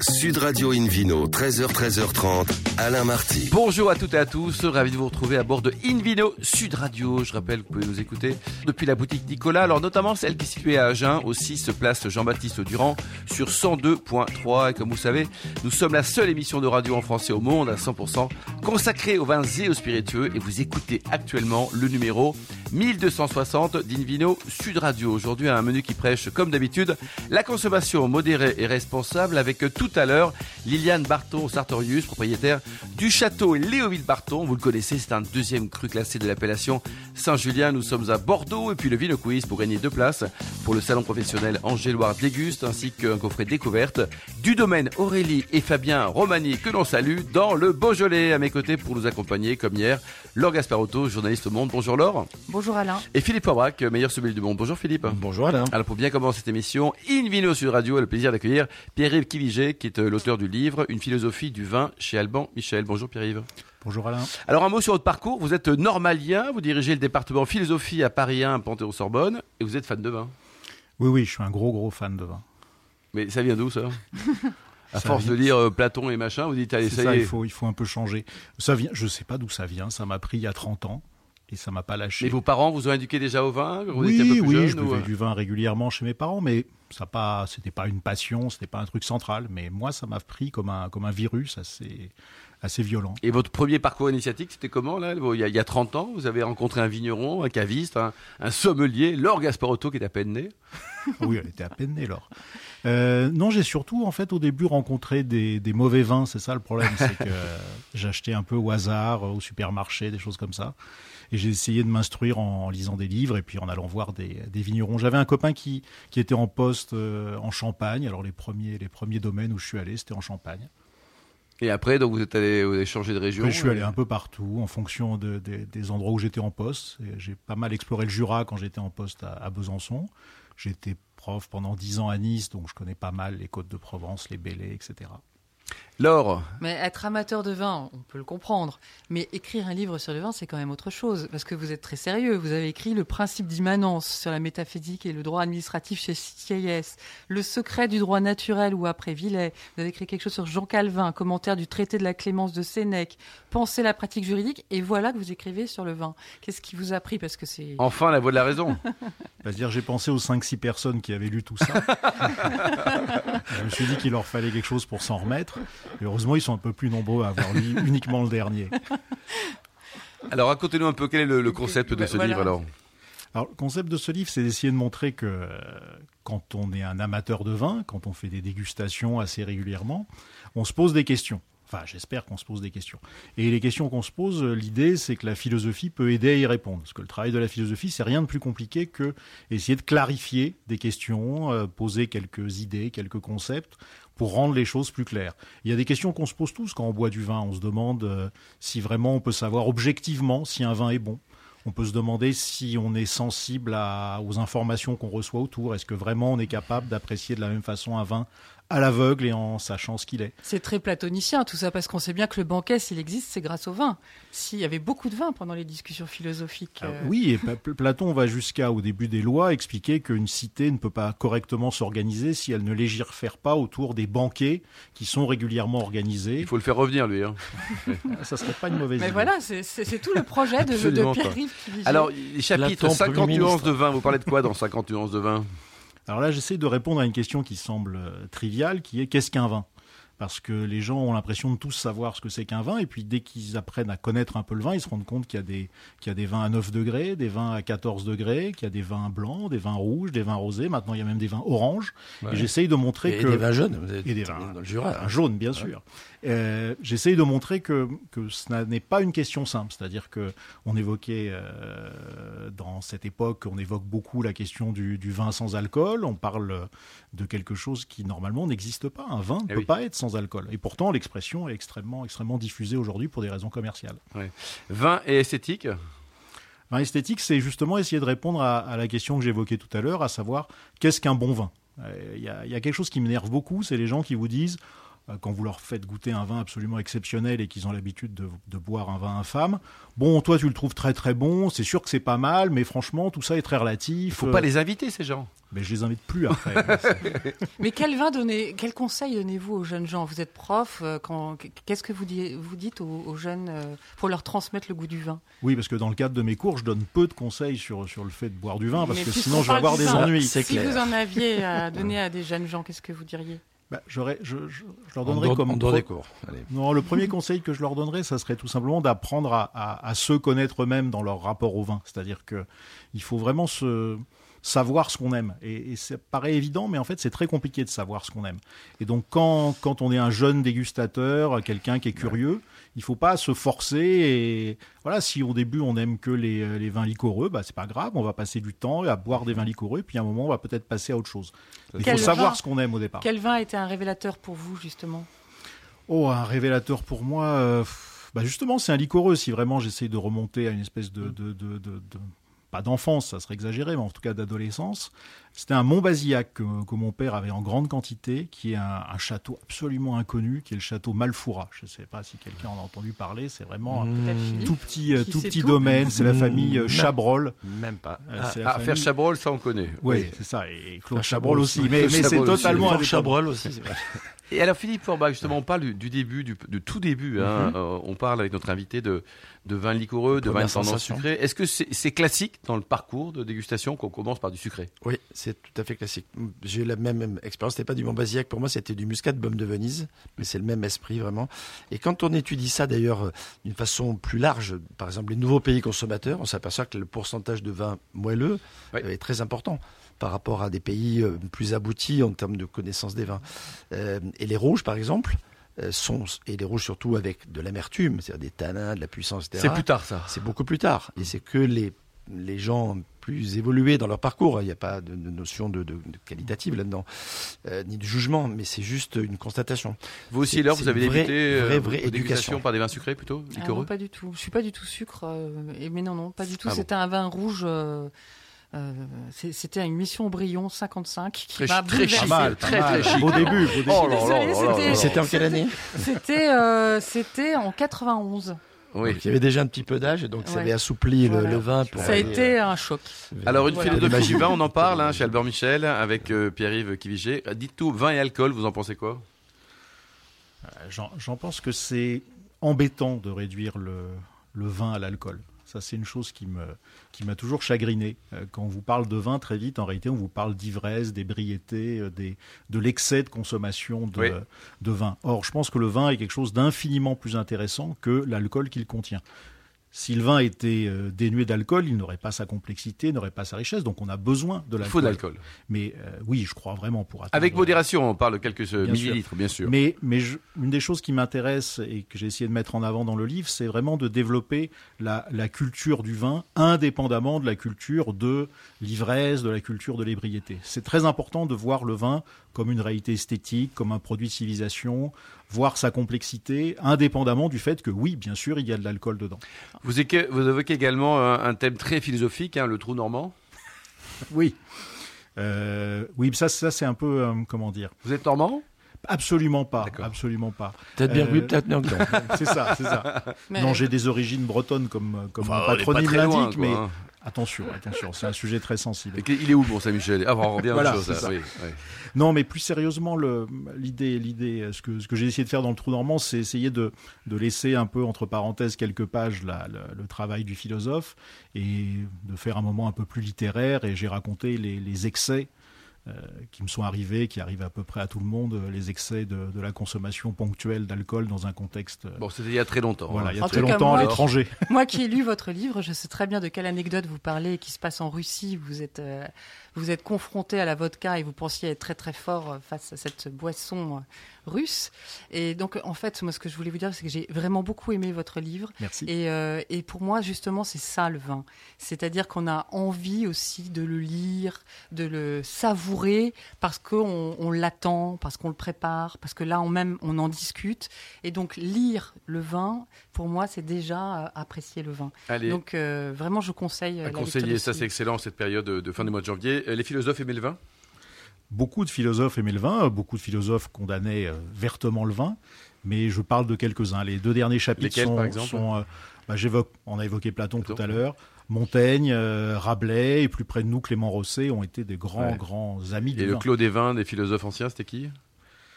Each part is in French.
Sud Radio Invino, 13h, 13h30, Alain Marty. Bonjour à toutes et à tous, ravi de vous retrouver à bord de Invino Sud Radio. Je rappelle que vous pouvez nous écouter depuis la boutique Nicolas, alors notamment celle qui est située à Agen, aussi se place Jean-Baptiste Durand sur 102.3. Et comme vous savez, nous sommes la seule émission de radio en français au monde à 100% consacrée aux vins et aux spiritueux. Et vous écoutez actuellement le numéro 1260 d'Invino Sud Radio. Aujourd'hui, un menu qui prêche, comme d'habitude, la consommation modérée et responsable avec tout à l'heure Liliane Barton Sartorius, propriétaire du château Léoville Barton. Vous le connaissez, c'est un deuxième cru classé de l'appellation Saint-Julien. Nous sommes à Bordeaux et puis le Vino Quiz pour gagner deux places pour le salon professionnel Angéloire Déguste ainsi qu'un coffret découverte du domaine Aurélie et Fabien Romani que l'on salue dans le Beaujolais. À mes côtés pour nous accompagner comme hier, Laure Gasparotto, journaliste au Monde. Bonjour Laure. Bonjour Alain. Et Philippe Aubrac, meilleur sommelier du monde. Bonjour Philippe. Bonjour Alain. Alors pour bien commencer cette émission, In Vino Sud Radio a le plaisir d'accueillir Pierre-Yves Kiviget, qui est euh, l'auteur du livre Une philosophie du vin chez Alban Michel. Bonjour Pierre-Yves. Bonjour Alain. Alors un mot sur votre parcours. Vous êtes normalien, vous dirigez le département philosophie à Paris 1, Panthéon-Sorbonne, et vous êtes fan de vin. Oui, oui, je suis un gros, gros fan de vin. Mais ça vient d'où ça? À force de lire euh, Platon et machin, vous dites allez, ça, ça, y est. il faut, il faut un peu changer. Ça vient, je sais pas d'où ça vient, ça m'a pris il y a 30 ans et ça m'a pas lâché. Mais vos parents vous ont éduqué déjà au vin? Vous oui, étiez un peu plus oui, jeune, je buvais euh du vin régulièrement chez mes parents, mais ça pas, c'était pas une passion, c'était pas un truc central. Mais moi, ça m'a pris comme un, comme un virus assez, assez violent. Et votre premier parcours initiatique, c'était comment là il y, a, il y a 30 ans, vous avez rencontré un vigneron, un caviste, un, un sommelier, Laure Gasparotto qui est à peine né. oui, elle était à peine née, Laure. Euh, non, j'ai surtout, en fait, au début rencontré des, des mauvais vins. C'est ça le problème, c'est que j'achetais un peu au hasard, euh, au supermarché, des choses comme ça. Et j'ai essayé de m'instruire en lisant des livres et puis en allant voir des, des vignerons. J'avais un copain qui, qui était en poste euh, en Champagne. Alors les premiers, les premiers domaines où je suis allé, c'était en Champagne. Et après, donc vous êtes allé vous avez changé de région. Je suis allé euh, un peu partout en fonction de- de- des endroits où j'étais en poste. Et J'ai pas mal exploré le Jura quand j'étais en poste à, à Besançon. J'étais prof pendant dix ans à Nice, donc je connais pas mal les côtes de Provence, les Bélets, etc. Laure, Mais être amateur de vin, on peut le comprendre. Mais écrire un livre sur le vin, c'est quand même autre chose. Parce que vous êtes très sérieux. Vous avez écrit Le principe d'immanence sur la métaphysique et le droit administratif chez Sieyès. Le secret du droit naturel ou après Villet. Vous avez écrit quelque chose sur Jean Calvin, commentaire du traité de la clémence de Sénèque. Pensez la pratique juridique. Et voilà que vous écrivez sur le vin. Qu'est-ce qui vous a pris Parce que c'est. enfin la voix de la raison. C'est-à-dire, j'ai pensé aux 5-6 personnes qui avaient lu tout ça. je me suis dit qu'il leur fallait quelque chose pour s'en remettre. Et heureusement, ils sont un peu plus nombreux à avoir lu uniquement le dernier. Alors racontez-nous un peu quel est le, le concept de ce Voilà. livre alors. Alors, le concept de ce livre, c'est d'essayer de montrer que euh, quand on est un amateur de vin, quand on fait des dégustations assez régulièrement, on se pose des questions. Enfin, j'espère qu'on se pose des questions. Et les questions qu'on se pose, euh, l'idée, c'est que la philosophie peut aider à y répondre. Parce que le travail de la philosophie, c'est rien de plus compliqué que essayer de clarifier des questions, euh, poser quelques idées, quelques concepts pour rendre les choses plus claires. Il y a des questions qu'on se pose tous quand on boit du vin. On se demande euh, si vraiment on peut savoir objectivement si un vin est bon. On peut se demander si on est sensible aux informations qu'on reçoit autour. Est-ce que vraiment on est capable d'apprécier de la même façon un vin à l'aveugle et en sachant ce qu'il est C'est très platonicien tout ça, parce qu'on sait bien que le banquet, s'il existe, c'est grâce au vin. S'il y avait beaucoup de vin pendant les discussions philosophiques. Ah euh, Oui, et Pla- Pla- Platon va jusqu'à, au début des lois, expliquer qu'une cité ne peut pas correctement s'organiser si elle ne légifère pas autour des banquets qui sont régulièrement organisés. Il faut le faire revenir lui. hein. Ça serait pas une mauvaise Mais idée. voilà, c'est tout le projet de, de pas. Pierre-Yves Kivigier. Alors Platon, 50 Premier nuances de vin, vous parlez de quoi dans 50 nuances de vin? Alors là, j'essaie de répondre à une question qui semble euh, triviale, qui est qu'est-ce qu'un vin? Parce que les gens ont l'impression de tous savoir ce que c'est qu'un vin, et puis dès qu'ils apprennent à connaître un peu le vin, ils se rendent compte qu'il y a des, qu'il y a des vins à 9 degrés, des vins à 14 degrés, qu'il y a des vins blancs, des vins rouges, des vins rosés, maintenant il y a même des vins oranges. Et j'essaye de montrer Et que... des vins jaunes, vous êtes Et des vins dans le Jura. un jaune, bien sûr. Euh, J'essaye de montrer que, que ce n'est pas une question simple. C'est-à-dire que on évoquait euh, dans cette époque, on évoque beaucoup la question du, du vin sans alcool. On parle de quelque chose qui normalement n'existe pas. Un vin ne Eh peut oui. pas être sans alcool. Et pourtant, l'expression est extrêmement, extrêmement diffusée aujourd'hui pour des raisons commerciales. Vin et esthétique? Vin esthétique, c'est justement essayer de répondre à, à la question que j'évoquais tout à l'heure, à savoir qu'est-ce qu'un bon vin? Euh, Il y, a, il y a quelque chose qui m'énerve beaucoup, c'est les gens qui vous disent quand vous leur faites goûter un vin absolument exceptionnel et qu'ils ont l'habitude de, de boire un vin infâme. Bon, toi, tu le trouves très très bon, c'est sûr que c'est pas mal, mais franchement, tout ça est très relatif. Il faut pas les inviter, ces gens. Mais je les invite plus après. Mais quel vin donnez, quel conseil donnez-vous aux jeunes gens? Vous êtes prof, euh, qu'est-ce que vous, dites, vous dites aux, aux jeunes euh, pour leur transmettre le goût du vin? Oui, parce que dans le cadre de mes cours, je donne peu de conseils sur, sur le fait de boire du vin, parce Mais que sinon je vais avoir des vin, ennuis. Si clair. vous en aviez à donner à des jeunes gens, qu'est-ce que vous diriez? Bah, je, je- je leur On donnerais comme on doit pro- des cours. Allez. Non, le premier conseil que je leur donnerais, ça serait tout simplement d'apprendre à, à- à se connaître eux-mêmes dans leur rapport au vin. C'est-à-dire que il faut vraiment se savoir ce qu'on aime. Et, et ça paraît évident, mais en fait, c'est très compliqué de savoir ce qu'on aime. Et donc, quand, quand on est un jeune dégustateur, quelqu'un qui est curieux, il faut pas se forcer. Et voilà, si au début on aime que les, les vins liquoreux, bah c'est pas grave, on va passer du temps à boire des vins liquoreux, et puis à un moment, on va peut-être passer à autre chose. Il faut savoir vin ce qu'on aime au départ. Quel vin a été un révélateur pour vous, justement? Oh, un révélateur pour moi. euh, bah justement, c'est un liquoreux. Si vraiment j'essaye de remonter à une espèce de, de, de, de- de- pas d'enfance, ça serait exagéré, mais en tout cas d'adolescence. C'était un Montbazillac que, que mon père avait en grande quantité, qui est un, un château absolument inconnu, qui est le château Malfoura. Je ne sais pas si quelqu'un en a entendu parler. C'est vraiment un tout petit, euh, Qui tout petit tout domaine. C'est la famille euh. Chabrol. Même pas. Euh, Ah, c'est la Ah, faire famille- Chabrol, ça on connaît. Oui, c'est ça. Et Claude Faire Chabrol Chabrol aussi. aussi. Mais, mais c'est totalement indépendant. Chabrol aussi. Et alors Philippe Forbach, justement, on parle du, du début, du, du tout début. hein. Mhm. Euh, on parle avec notre invité de, de vin liquoreux, de vin tendance sucrée. Est-ce que c'est classique dans le parcours de dégustation qu'on commence par du sucré? Oui, c'est tout à fait classique. J'ai eu la même, même expérience. C'était pas du Montbazillac pour moi, c'était du Muscat de Baume de Venise, mais c'est le même esprit vraiment. Et quand on étudie ça d'ailleurs euh, d'une façon plus large, par exemple les nouveaux pays consommateurs, on s'aperçoit que le pourcentage de vin moelleux Oui. euh, est très important par rapport à des pays euh, plus aboutis en termes de connaissance des vins. Euh, et les rouges, par exemple, euh, sont et les rouges surtout avec de l'amertume, c'est-à-dire des tanins, de la puissance, etc. C'est plus tard ça. C'est beaucoup plus tard. Et c'est que les, les gens plus évolués dans leur parcours, il n'y a pas de, de notion de, de- de qualitative là-dedans, euh, ni de jugement, mais c'est juste une constatation. Vous aussi, alors, vous avez vraie- débuté vraie, euh, éducation. par des vins sucrés plutôt Ah non, pas du tout. Je suis pas du tout sucre. euh, et- mais non, non, pas du tout. Ah bon. C'était un vin rouge. Euh, euh, C'était une mission Brion 55 qui Très m'a très. Pas mal, Très, très chic. Beau début. Oh c'était- en quelle année C'était euh, c'était en 91. Oui. Donc, Il y avait déjà un petit peu d'âge, et donc ça avait assoupli le- Voilà. le, vin. Pour Ça a été un choc. euh, Alors, une Voilà. philosophie du Magie. vin, on en parle hein, chez Albert Michel avec euh, Pierre-Yves Kiviger. Dites tout, vin et alcool, vous en pensez quoi? Euh, J'en j'en pense que c'est embêtant de réduire le, le vin à l'alcool. Ça, c'est une chose qui me qui m'a toujours chagriné. Euh, Quand on vous parle de vin, très vite, en réalité, on vous parle d'ivresse, d'ébriété, euh, des, de l'excès de consommation de, Oui. de vin. Or, je pense que le vin est quelque chose d'infiniment plus intéressant que l'alcool qu'il contient. Si le vin était euh, dénué d'alcool, il n'aurait pas sa complexité, n'aurait pas sa richesse. Donc, on a besoin de Il faut l'alcool. de l'alcool. Mais euh, oui, je crois vraiment pour atteindre. Avec modération, on parle de quelques euh, sûr. millilitres, bien sûr. Mais, mais je- une des choses qui m'intéresse et que j'ai essayé de mettre en avant dans le livre, c'est vraiment de développer la, la culture du vin indépendamment de la culture de l'ivresse, de la culture de l'ébriété. C'est très important de voir le vin comme une réalité esthétique, comme un produit de civilisation, voir sa complexité, indépendamment du fait que oui, bien sûr, il y a de l'alcool dedans. Vous, évoquez également un, un thème très philosophique, hein, le trou normand. Oui. Euh, oui, ça, ça c'est un peu, euh, comment dire, Vous êtes normand? Absolument pas, absolument pas. Peut-être bien oui, peut-être non. C'est ça, c'est ça. Mais- Non, j'ai des origines bretonnes comme, comme Enfin, mon patronyme l'indique, mais hein. attention, attention, c'est un sujet très sensible. Et Il est où, pour Saint-Michel? Ah, on revient à Voilà, chose. là, ça. oui, oui. Non, mais plus sérieusement, l'idée, l'idée, ce que, ce que j'ai essayé de faire dans le trou normand, c'est essayer de, de laisser un peu entre parenthèses quelques pages la- le, le travail du philosophe et de faire un moment un peu plus littéraire. Et j'ai raconté les, les excès euh, qui me sont arrivés, qui arrivent à peu près à tout le monde, euh, les excès de, de la consommation ponctuelle d'alcool dans un contexte. euh, Bon, c'était il y a très longtemps. voilà, hein. il y a En très longtemps à moi- l'étranger. Moi qui ai lu votre livre, je sais très bien de quelle anecdote vous parlez qui se passe en Russie. Vous êtes, euh, vous êtes confronté à la vodka et vous pensiez être très très fort euh, face à cette boisson euh, russe. Et donc, en fait, moi, ce que je voulais vous dire, c'est que j'ai vraiment beaucoup aimé votre livre. Merci. Et, euh, et pour moi, justement, c'est ça le vin. C'est-à-dire qu'on a envie aussi de le lire, de le savourer, parce qu'on on, l'attend, parce qu'on le prépare, parce que là, on même, on en discute. Et donc, lire le vin, pour moi, c'est déjà apprécier le vin. Allez, Donc, euh, vraiment, je conseille. à la lecture conseiller, ça ce c'est excellent, cette période de, de fin du mois de janvier. Euh, Les philosophes aimaient le vin? Beaucoup de philosophes aimaient le vin, beaucoup de philosophes condamnaient euh, vertement le vin, mais je parle de quelques-uns. Les deux derniers chapitres Lesquels, sont, par exemple? sont, euh, bah, j'évoque, on a évoqué Platon Platon. tout à l'heure, Montaigne, euh, Rabelais, et plus près de nous, Clément Rosset ont été des grands, Ouais. grands amis Et du le. Clos des vins des philosophes anciens, c'était qui?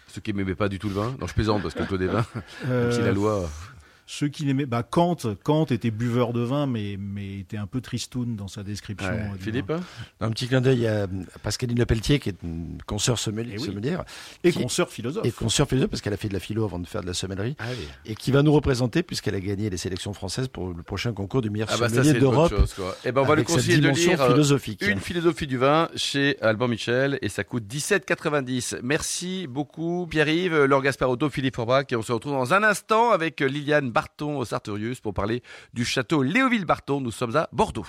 Ceux qui n'aimaient pas du tout le vin? Non, je plaisante parce que Clos des vins, même si Euh, la loi. Ceux qui n'aimaient, bah, Kant, Kant était buveur de vin, mais, mais était un peu tristoun dans sa description. Ouais. euh, Philippe vin. Un petit clin d'œil à Pascaline Lepelletier, qui est une consoeur sommelier, Eh oui. sommelière, Et qui- consoeur philosophe. et consoeur philosophe, parce qu'elle a fait de la philo avant de faire de la sommellerie, Allez. et qui va nous représenter, puisqu'elle a gagné les sélections françaises pour le prochain concours du meilleur Ah bah sommelier d'Europe. Et ben on va cette conseiller de lire euh, philosophique. Une philosophie du vin chez Alban Michel et ça coûte 17,90. Merci beaucoup Pierre-Yves, Laure Gasparotto, Philippe Forbach et on se retrouve dans un instant avec Liliane Barton au Sartorius pour parler du château Léoville-Barton. Nous sommes à Bordeaux.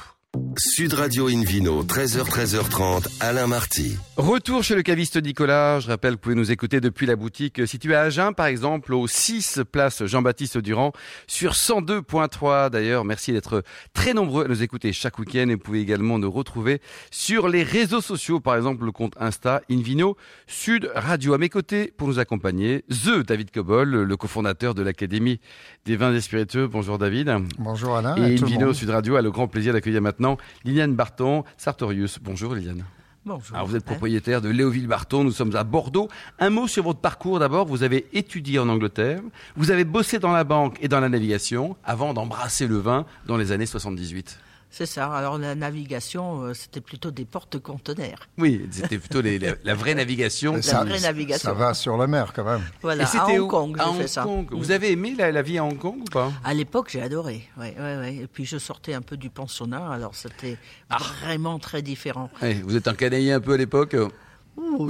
Sud Radio Invino, 13h, 13h30, Alain Marty. Retour chez le caviste Nicolas. Je rappelle que vous pouvez nous écouter depuis la boutique située à Agen, par exemple, au 6 place Jean-Baptiste Durand, sur 102.3. D'ailleurs, merci d'être très nombreux à nous écouter chaque week-end et vous pouvez également nous retrouver sur les réseaux sociaux, par exemple le compte Insta Invino Sud Radio. À mes côtés, pour nous accompagner, The David Cobol, le cofondateur de l'Académie des vins et spiritueux. Bonjour David. Bonjour Alain. et Invino. Sud Radio a le grand plaisir d'accueillir maintenant Liliane Barton, Sartorius. Bonjour Liliane. Bonjour. Alors vous êtes propriétaire de Léoville-Barton, nous sommes à Bordeaux. Un mot sur votre parcours d'abord, vous avez étudié en Angleterre, vous avez bossé dans la banque et dans la navigation avant d'embrasser le vin dans les années 78. C'est ça. Alors la navigation, euh, c'était plutôt des porte-conteneurs. Oui, c'était plutôt les- la, la vraie navigation. Et ça, vraie navigation. ça va sur la mer quand même. Voilà, Et à c'était Hong où Kong, À j'ai Hong fait ça. Kong. Mm. Vous avez aimé la, la vie à Hong Kong ou pas? À l'époque, j'ai adoré. Ouais, ouais, ouais. Et puis je sortais un peu du pensionnat, alors c'était Ah. vraiment très différent. Vous êtes un Canadien un peu à l'époque?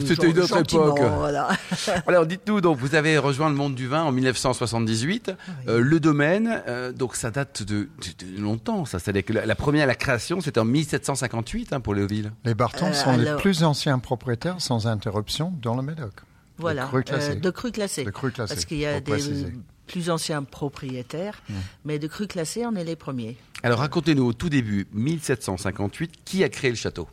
C'était une autre époque. Voilà. Alors dites-nous, donc vous avez rejoint le monde du vin en 1978, Euh, le domaine, euh, donc ça date de, de- de longtemps. Ça, c'est que la, la première, la création, c'était en 1758 hein, pour Léoville. Les Bartons Euh, sont les alors- plus anciens propriétaires sans interruption dans le Médoc. voilà. De cru classé. Euh, de cru classé. De cru classé, Parce qu'il y a des préciser. plus anciens propriétaires, mais de cru classé, on est les premiers. Alors racontez-nous au tout début, 1758, qui a créé le château?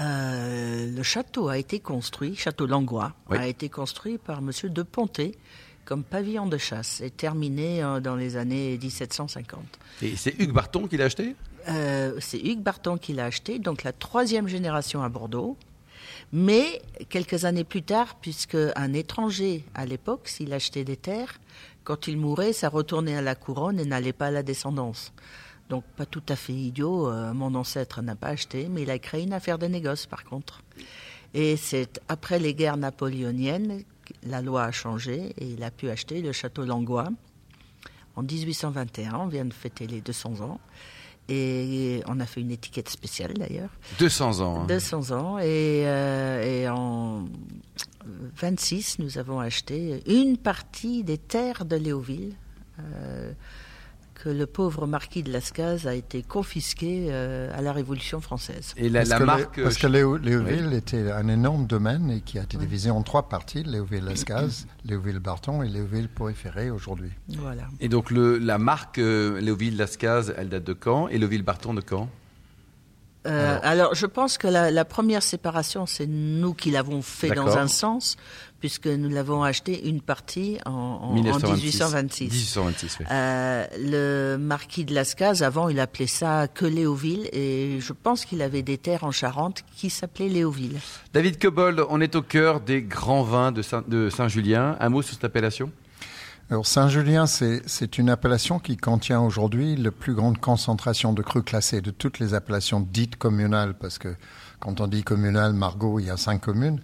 Euh, le château a été construit, château Langois, Oui. a été construit par Monsieur de Ponté comme pavillon de chasse et terminé euh, dans les années 1750. Et c'est Hugues Barton qui l'a acheté? Euh, c'est Hugues Barton qui l'a acheté, donc la troisième génération à Bordeaux. Mais quelques années plus tard, puisque un étranger à l'époque, s'il achetait des terres, quand il mourait, ça retournait à la couronne et n'allait pas à la descendance. Donc pas tout à fait idiot, euh, mon ancêtre n'a pas acheté, mais il a créé une affaire de négoce par contre. Et c'est après les guerres napoléoniennes, que la loi a changé et il a pu acheter le château Langois en 1821. On vient de fêter les 200 ans. Et on a fait une étiquette spéciale d'ailleurs. 200 ans. hein. 200 ans. Et, euh, et en 26, nous avons acheté une partie des terres de Léoville. euh, que le pauvre marquis de Lascaz a été confisqué euh, à la Révolution française. Et la, Parce la que marque... les- parce que Léo- Léoville était un énorme domaine et qui a été divisé en trois parties Léoville-Lascaz, Léoville-Barton et Léoville-Poriféré aujourd'hui. Voilà. Et donc le, la marque euh, Léoville-Lascaz, elle date de quand? Et Léoville-Barton de quand? Euh, alors. je pense que la, la première séparation, c'est nous qui l'avons fait dans un sens, puisque nous l'avons acheté une partie en, en- en 1926. 1826. 1826, oui. Euh, le marquis de Lascaz, avant, il appelait ça que Léoville, et je pense qu'il avait des terres en Charente qui s'appelaient Léoville. David Cobold, on est au cœur des grands vins de Saint- de Saint-Julien. Un mot sur cette appellation? Alors Saint-Julien, c'est une appellation qui contient aujourd'hui la plus grande concentration de crus classés de toutes les appellations dites communales, parce que quand on dit communal, Margot, il y a cinq communes,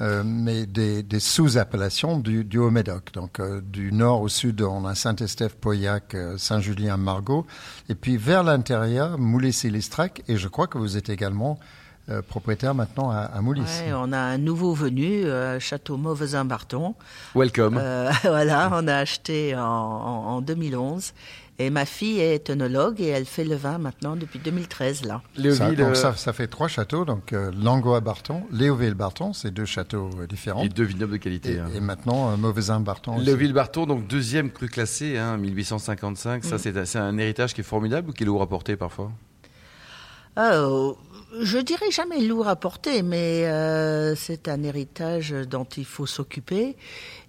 euh, mais des, des sous-appellations du, du Haut-Médoc. Donc euh, du nord au sud, on a Saint-Estèphe, Pauillac, euh, Saint-Julien, Margot, et puis vers l'intérieur, Moulis-Listrac, et je crois que vous êtes également euh, propriétaire maintenant à, à Moulis. Ouais, on a un nouveau venu, euh, Château Mauvesin-Barton. Welcome. Euh, voilà, on a acheté en, en- en 2011. Et ma fille est œnologue et elle fait le vin maintenant depuis 2013, là. Ça, Léoville, donc ça, ça fait trois châteaux, donc euh, Langois-Barton, Léoville-Barton, c'est deux châteaux euh, différents. et deux vignobles de qualité. Et, hein. et maintenant, euh, Mauvesin-Barton. aussi. Léoville-Barton, donc deuxième cru classé, hein, 1855. Mm. Ça, c'est c'est un héritage qui est formidable ou qui est lourd à porter parfois? Euh, je dirais jamais lourd à porter, mais euh, c'est un héritage dont il faut s'occuper.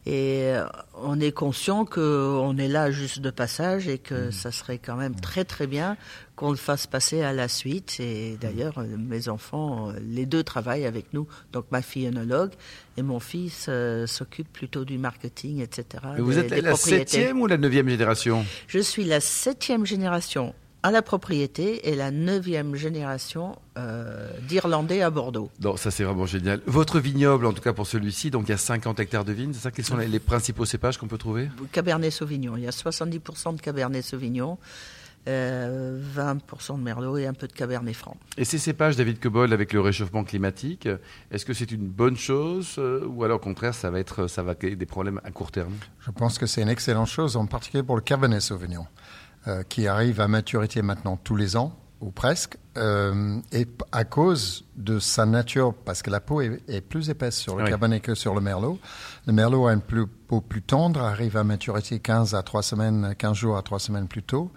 Et euh, on est conscient qu'on est là juste de passage et que ça serait quand même très très bien qu'on le fasse passer à la suite. Et d'ailleurs, euh, mes enfants, les deux travaillent avec nous. Donc ma fille est œnologue et mon fils euh, s'occupe plutôt du marketing, etc. Mais vous des- êtes des la septième ou la neuvième génération? Je suis la septième génération à la propriété et la neuvième génération euh, d'Irlandais à Bordeaux. Non, ça c'est vraiment génial. Votre vignoble, en tout cas pour celui-ci, donc il y a 50 hectares de vignes, c'est ça Quels sont les, les principaux cépages qu'on peut trouver? Cabernet Sauvignon. Il y a 70% de Cabernet Sauvignon, euh, 20% de Merlot et un peu de Cabernet Franc. Et ces cépages, David Cobol, avec le réchauffement climatique, est-ce que c'est une bonne chose euh, ou alors au contraire ça va être ça va créer des problèmes à court terme? Je pense que c'est une excellente chose, en particulier pour le Cabernet Sauvignon, euh, qui arrive à maturité maintenant tous les ans, ou presque, euh, et à cause de sa nature, parce que la peau est, est plus épaisse sur le Oui. Cabernet que sur le Merlot. Le Merlot a une plus- peau plus tendre, arrive à maturité 15 à 3 semaines, 15 jours à 3 semaines plus tôt,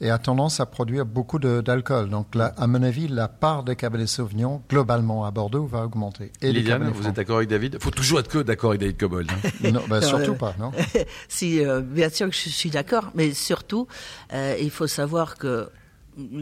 et a tendance à produire beaucoup d'alcool. Donc, là, à mon avis, la part de Cabernet Sauvignon, globalement, à Bordeaux, va augmenter. Et Liliane, Cabernet vous êtes d'accord avec David? Faut toujours être que d'accord avec David Cobol. hein. Non, ben, surtout pas, non si, euh, bien sûr que je suis d'accord, mais surtout, euh, il faut savoir que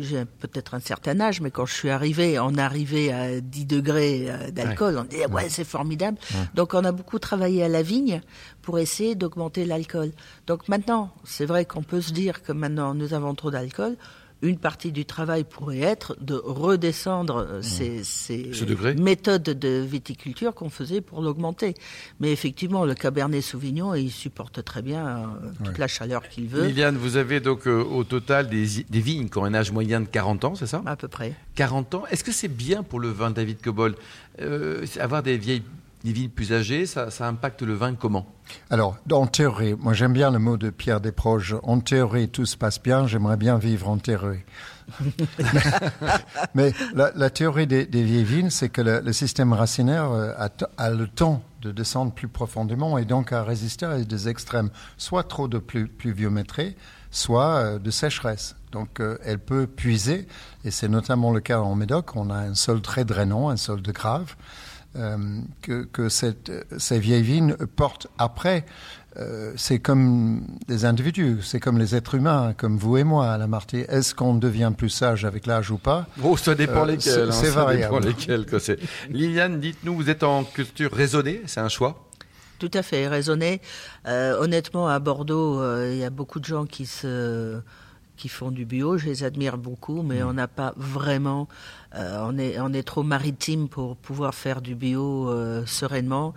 j'ai peut-être un certain âge, mais quand je suis arrivé, on arrivait à 10 degrés euh, d'alcool, on disait ouais c'est formidable. Donc on a beaucoup travaillé à la vigne pour essayer d'augmenter l'alcool. Donc maintenant, c'est vrai qu'on peut se dire que maintenant nous avons trop d'alcool. Une partie du travail pourrait être de redescendre euh, ces, ces Ce méthodes de viticulture qu'on faisait pour l'augmenter. Mais effectivement, le Cabernet Sauvignon, il supporte très bien euh, toute la chaleur qu'il veut, Liliane, vous avez donc euh, au total des, des vignes qui ont un âge moyen de 40 ans, c'est ça? À peu près. 40 ans. Est-ce que c'est bien pour le vin David Cobol Euh, Avoir des vieilles des vignes plus âgées, ça, impacte le vin comment? Alors, en théorie, moi j'aime bien le mot de Pierre Desproges. En théorie, tout se passe bien. J'aimerais bien vivre en théorie. Mais la, théorie des, vieilles vignes, c'est que le, système racinaire euh, a, le temps de descendre plus profondément et donc à résister à des extrêmes, soit trop de plu- pluviométrie, soit euh, de sécheresse. Donc euh, elle peut puiser, et c'est notamment le cas en Médoc. On a un sol très drainant, un sol de grave que, que cette, ces vieilles vignes portent après. Euh, c'est comme des individus, c'est comme les êtres humains, comme vous et moi, à la Marty. Est-ce qu'on devient plus sage avec l'âge ou pas? Oh, ça dépend Euh, lesquels. c'est- hein, variable. dépend lesquels. quoi, c'est- Liliane, dites-nous, vous êtes en culture raisonnée, c'est un choix? Tout à fait raisonné. Euh, honnêtement, à Bordeaux, euh, il y a beaucoup de gens qui se qui font du bio. Je les admire beaucoup, mais Mm. on n'a pas vraiment. euh, on est on est trop maritime pour pouvoir faire du bio euh, sereinement.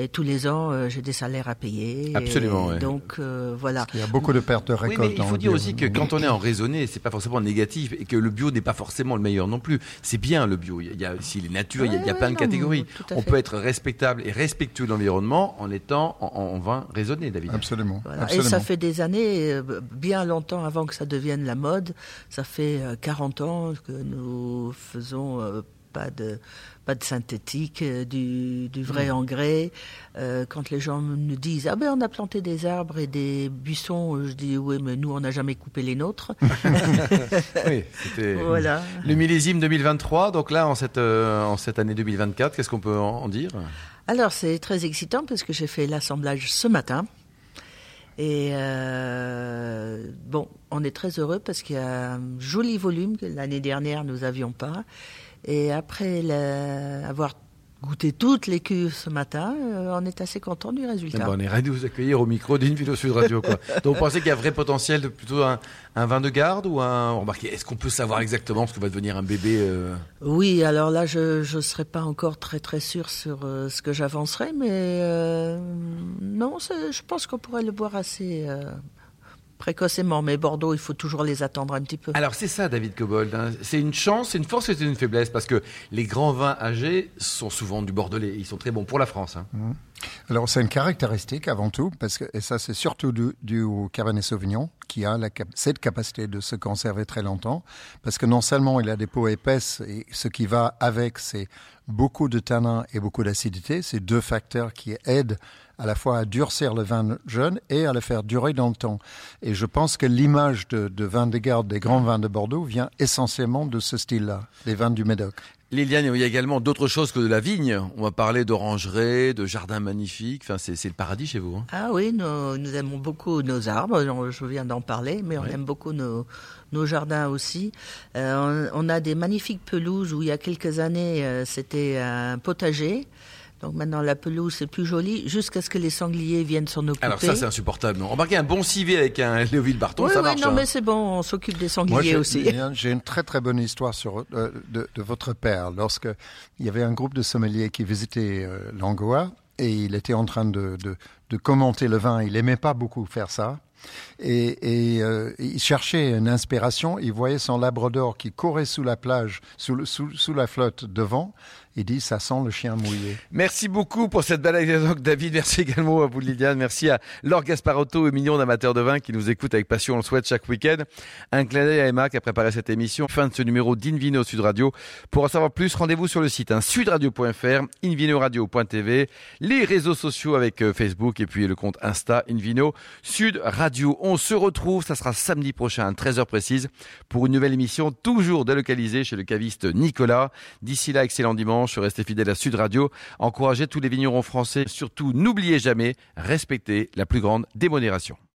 Et tous les ans, euh, j'ai des salaires à payer. Absolument, Et ouais. Donc euh, voilà. Il y a beaucoup de pertes de Oui, récolte. mais il faut le dire bio. aussi que quand on est en raisonné, c'est pas forcément négatif et que le bio n'est pas forcément le meilleur non plus. C'est bien le bio. Il y a aussi les natures, il y a, il y a Ouais, plein de catégories. On peut être respectable et respectueux de l'environnement en étant en, en vin raisonné, David. Absolument. Voilà. absolument. Et ça fait des années, euh, bien longtemps avant que ça devienne la mode. Ça fait euh, 40 ans que nous faisons euh, pas de pas de synthétique, euh, du, du vrai engrais. Euh, quand les gens nous disent ah ben on a planté des arbres et des buissons, euh, je dis oui mais nous on n'a jamais coupé les nôtres. Oui, c'était voilà. le millésime 2023. Donc là, en cette, euh, en cette année 2024, qu'est-ce qu'on peut en, en dire? Alors c'est très excitant parce que j'ai fait l'assemblage ce matin. Et euh, bon, on est très heureux parce qu'il y a un joli volume que l'année dernière nous avions pas. Et après la- avoir goûté toutes les cuves ce matin, euh, on est assez content du Eh résultat. ben, on est ravis de vous accueillir au micro d'une vidéo Sud Radio. Quoi. Donc vous pensez qu'il y a vrai potentiel de plutôt un, un vin de garde ou un... Remarquez, est-ce qu'on peut savoir exactement ce que va devenir un bébé euh, Oui, alors là, je ne serais pas encore très très sûr sur euh, ce que j'avancerai, mais non, je pense qu'on pourrait le boire assez précocement. Mais Bordeaux, il faut toujours les attendre un petit peu. Alors c'est ça, David Cobold. hein. C'est une chance, c'est une force et c'est une faiblesse parce que les grands vins âgés sont souvent du bordelais. Ils sont très bons pour la France. hein. Alors c'est une caractéristique avant tout, parce que, et ça c'est surtout dû au Cabernet Sauvignon, qui a la, cette capacité de se conserver très longtemps, parce que non seulement il a des peaux épaisses, et ce qui va avec c'est beaucoup de tanins et beaucoup d'acidité, c'est deux facteurs qui aident à la fois à durcir le vin jeune et à le faire durer dans le temps. Et je pense que l'image de, de vin de garde des grands vins de Bordeaux vient essentiellement de ce style-là, les vins du Médoc. Liliane, il y a également d'autres choses que de la vigne. On va parler d'orangerie, de jardins magnifiques. Enfin, c'est le paradis chez vous. hein. Ah oui, nous, nous aimons beaucoup nos arbres, je viens d'en parler, mais on Ouais. aime beaucoup nos, nos jardins aussi. Euh, on, on a des magnifiques pelouses où il y a quelques années euh, c'était un potager. Donc maintenant la pelouse c'est plus joli jusqu'à ce que les sangliers viennent s'en occuper. Alors ça, c'est insupportable. non Remarquez un bon civet avec un Léoville Barton, oui, ça oui, marche. non hein. mais c'est bon, on s'occupe des Moi, sangliers j'ai- aussi. J'ai une très très bonne histoire sur, euh, de, de votre père. Lorsque il y avait un groupe de sommeliers qui visitait euh, l'Angoa et il était en train de, de, de commenter le vin. Il aimait pas beaucoup faire ça. Et, et euh, il cherchait une inspiration. Il voyait son labrador qui courait sous la plage, sous, le- sous, sous la flotte devant. Il dit, ça sent le chien mouillé. Merci beaucoup pour cette anecdote, David. Merci également à vous, Liliane. Merci à Laure Gasparotto et millions d'amateurs de vin qui nous écoutent avec passion. On le souhaite chaque week-end. Un clin d'œil à Emma qui a préparé cette émission. Fin de ce numéro d'Invino Sud Radio. Pour en savoir plus, rendez-vous sur le site hein, sudradio.fr, invinoradio.tv, les réseaux sociaux avec euh, Facebook et puis le compte Insta Invino Sud On se retrouve, ça sera samedi prochain à 13h précise pour une nouvelle émission toujours délocalisée chez le caviste Nicolas. D'ici là, excellent dimanche, restez fidèles à Sud Radio, encouragez tous les vignerons français, surtout n'oubliez jamais, respectez la plus grande démodération.